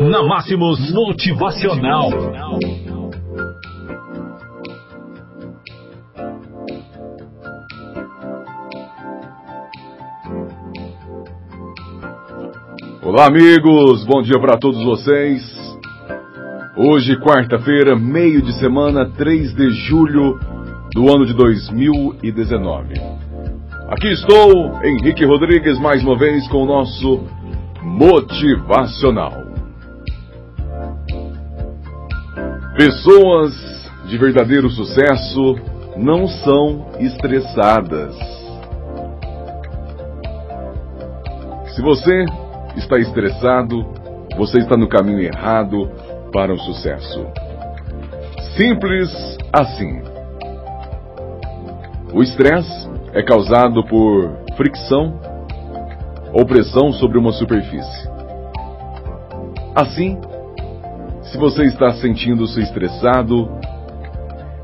Na Máximos Motivacional. Olá, amigos, bom dia para todos vocês. Hoje, quarta-feira, meio de semana, 3 de julho do ano de 2019. Aqui estou, Henrique Rodrigues, mais uma vez com o nosso Motivacional. Pessoas de verdadeiro sucesso não são estressadas. Se você está estressado, você está no caminho errado para o sucesso. Simples assim. O estresse é causado por fricção ou pressão sobre uma superfície. Assim, se você está sentindo-se estressado,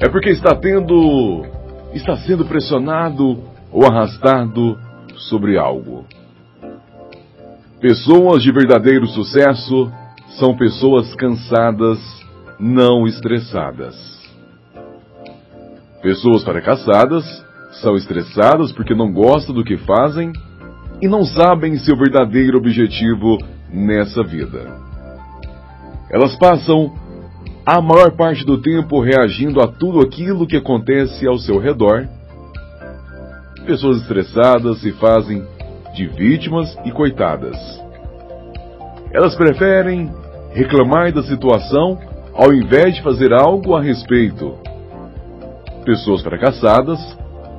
é porque está tendo, está sendo pressionado ou arrastado sobre algo. Pessoas de verdadeiro sucesso são pessoas cansadas, não estressadas. Pessoas fracassadas são estressadas porque não gostam do que fazem e não sabem seu verdadeiro objetivo nessa vida. Elas passam a maior parte do tempo reagindo a tudo aquilo que acontece ao seu redor. Pessoas estressadas se fazem de vítimas e coitadas. Elas preferem reclamar da situação ao invés de fazer algo a respeito. Pessoas fracassadas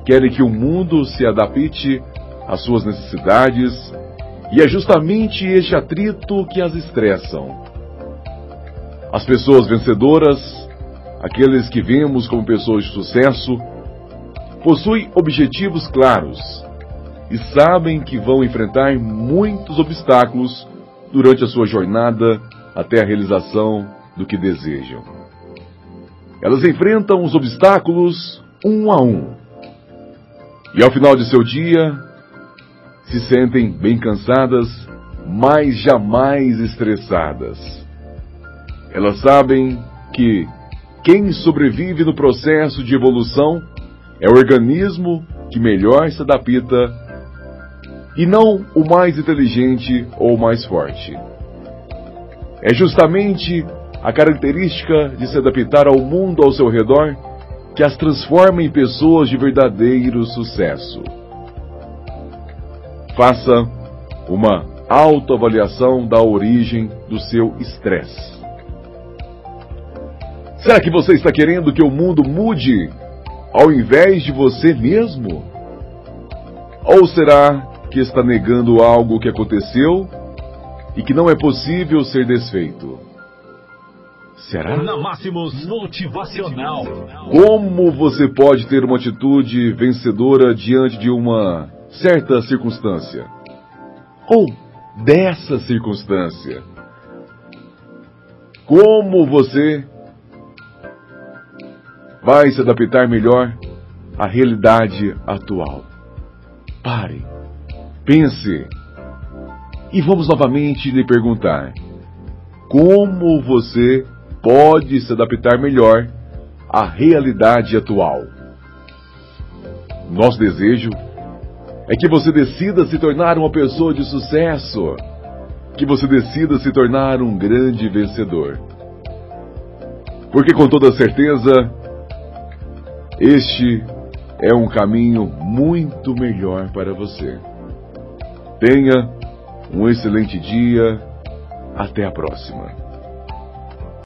querem que o mundo se adapte às suas necessidades e é justamente este atrito que as estressam. As pessoas vencedoras, aqueles que vemos como pessoas de sucesso, possuem objetivos claros e sabem que vão enfrentar muitos obstáculos durante a sua jornada até a realização do que desejam. Elas enfrentam os obstáculos um a um. E ao final de seu dia, se sentem bem cansadas, mas jamais estressadas. Elas sabem que quem sobrevive no processo de evolução é o organismo que melhor se adapta e não o mais inteligente ou o mais forte. É justamente a característica de se adaptar ao mundo ao seu redor que as transforma em pessoas de verdadeiro sucesso. Faça uma autoavaliação da origem do seu estresse. Será que você está querendo que o mundo mude ao invés de você mesmo? Ou será que está negando algo que aconteceu e que não é possível ser desfeito. Será? Na Máximos Motivacional. Como você pode ter uma atitude vencedora diante de uma certa circunstância? Ou dessa circunstância? Como você vai se adaptar melhor à realidade atual? Pare Pense. E vamos novamente lhe perguntar: como você pode se adaptar melhor à realidade atual? Nosso desejo é que você decida se tornar uma pessoa de sucesso, que você decida se tornar um grande vencedor. Porque com toda certeza, este é um caminho muito melhor para você. Tenha um excelente dia. Até a próxima.